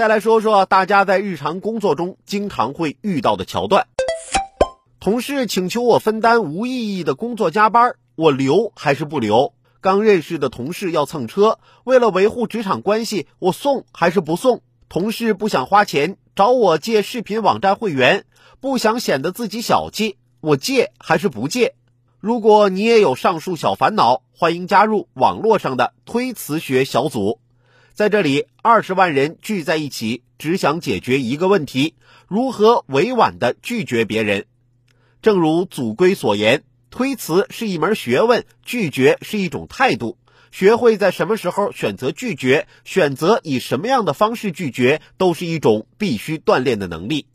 再来说说大家在日常工作中经常会遇到的桥段：同事请求我分担无意义的工作加班，我留还是不留？刚认识的同事要蹭车，为了维护职场关系，我送还是不送？同事不想花钱，找我借视频网站会员，不想显得自己小气，我借还是不借？如果你也有上述小烦恼，欢迎加入网络上的推辞学小组。在这里，二十万人聚在一起，只想解决一个问题：如何委婉地拒绝别人。正如祖规所言，推辞是一门学问，拒绝是一种态度。学会在什么时候选择拒绝，选择以什么样的方式拒绝，都是一种必须锻炼的能力。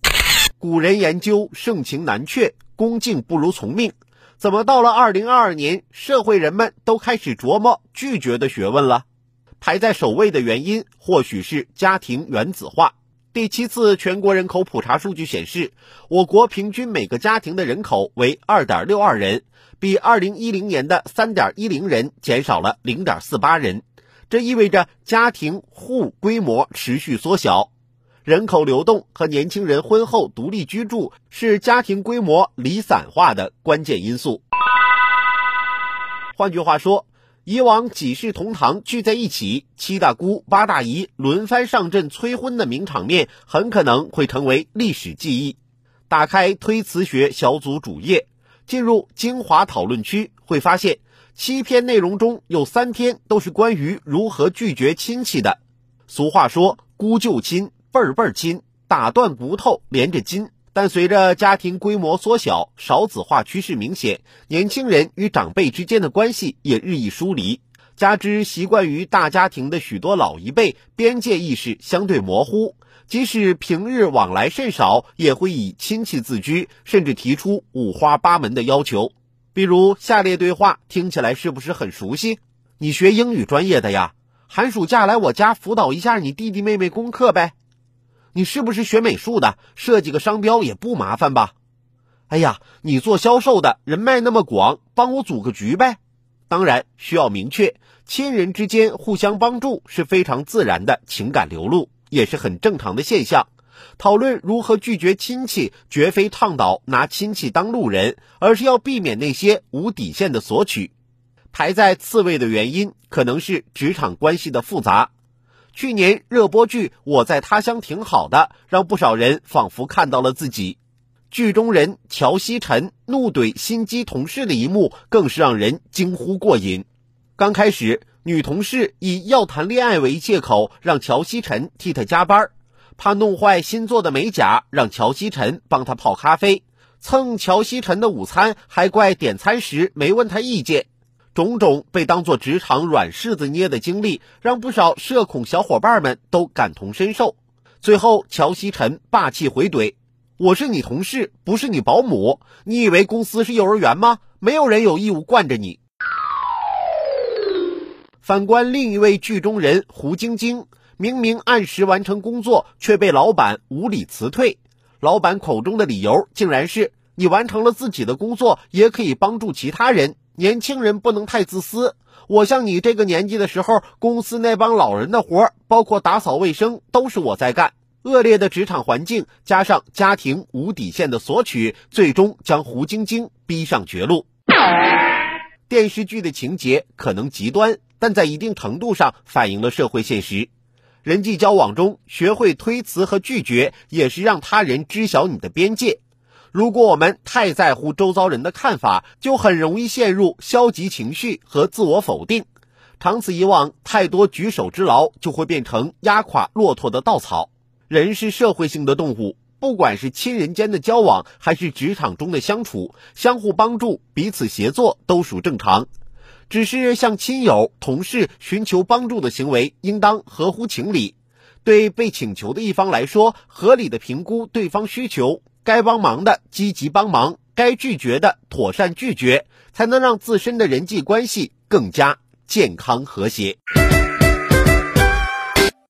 古人研究盛情难却，恭敬不如从命。怎么到了二零二二年，社会人们都开始琢磨拒绝的学问了？排在首位的原因，或许是家庭原子化。第七次全国人口普查数据显示，我国平均每个家庭的人口为二点六二人，比二零一零年的三点一零人减少了零点四八人。这意味着家庭户规模持续缩小。人口流动和年轻人婚后独立居住是家庭规模离散化的关键因素。换句话说。以往几世同堂聚在一起，七大姑八大姨轮番上阵催婚的名场面，很可能会成为历史记忆。打开推辞学小组主页，进入精华讨论区，会发现七篇内容中有三篇都是关于如何拒绝亲戚的。俗话说“姑舅亲，辈儿辈儿亲，打断骨头连着筋”。但随着家庭规模缩小，少子化趋势明显，年轻人与长辈之间的关系也日益疏离。加之习惯于大家庭的许多老一辈，边界意识相对模糊，即使平日往来甚少，也会以亲戚自居，甚至提出五花八门的要求。比如下列对话听起来是不是很熟悉？你学英语专业的呀？寒暑假来我家辅导一下你弟弟妹妹功课呗。你是不是学美术的？设计个商标也不麻烦吧？哎呀，你做销售的人脉那么广，帮我组个局呗。当然需要明确，亲人之间互相帮助是非常自然的情感流露，也是很正常的现象。讨论如何拒绝亲戚，绝非倡导拿亲戚当路人，而是要避免那些无底线的索取。排在次位的原因，可能是职场关系的复杂。去年热播剧《我在他乡挺好的》，让不少人仿佛看到了自己。剧中人乔西晨怒怼心机同事的一幕，更是让人惊呼过瘾。刚开始，女同事以要谈恋爱为借口，让乔西晨替她加班，怕弄坏新做的美甲，让乔西晨帮她泡咖啡，蹭乔西晨的午餐，还怪点餐时没问他意见。种种被当作职场软柿子捏的经历，让不少社恐小伙伴们都感同身受。最后，乔西晨霸气回怼：“我是你同事，不是你保姆。你以为公司是幼儿园吗？没有人有义务惯着你。”反观另一位剧中人胡晶晶，明明按时完成工作，却被老板无理辞退。老板口中的理由，竟然是：“你完成了自己的工作，也可以帮助其他人。”年轻人不能太自私。我像你这个年纪的时候，公司那帮老人的活，包括打扫卫生，都是我在干。恶劣的职场环境加上家庭无底线的索取，最终将胡晶晶逼上绝路。电视剧的情节可能极端，但在一定程度上反映了社会现实。人际交往中，学会推辞和拒绝，也是让他人知晓你的边界。如果我们太在乎周遭人的看法，就很容易陷入消极情绪和自我否定。长此以往，太多举手之劳就会变成压垮骆驼的稻草。人是社会性的动物，不管是亲人间的交往，还是职场中的相处，相互帮助、彼此协作都属正常。只是向亲友、同事寻求帮助的行为，应当合乎情理。对被请求的一方来说，合理的评估对方需求。该帮忙的积极帮忙，该拒绝的妥善拒绝，才能让自身的人际关系更加健康和谐。